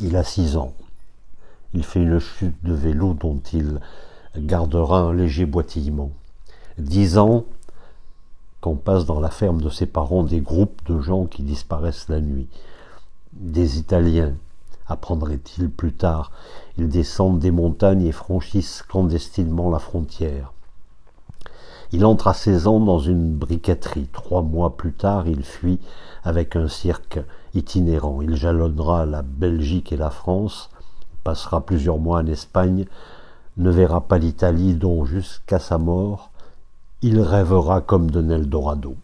Il a six ans. Il fait une chute de vélo dont il gardera un léger boitillement. Dix ans qu'on passe dans la ferme de ses parents des groupes de gens qui disparaissent la nuit. Des Italiens, apprendrait-il plus tard. Ils descendent des montagnes et franchissent clandestinement la frontière. Il entre à 16 ans dans une briqueterie. Trois mois plus tard, il fuit avec un cirque itinérant. Il jalonnera la Belgique et la France, passera plusieurs mois en Espagne, ne verra pas l'Italie dont jusqu'à sa mort, il rêvera comme d'un Eldorado.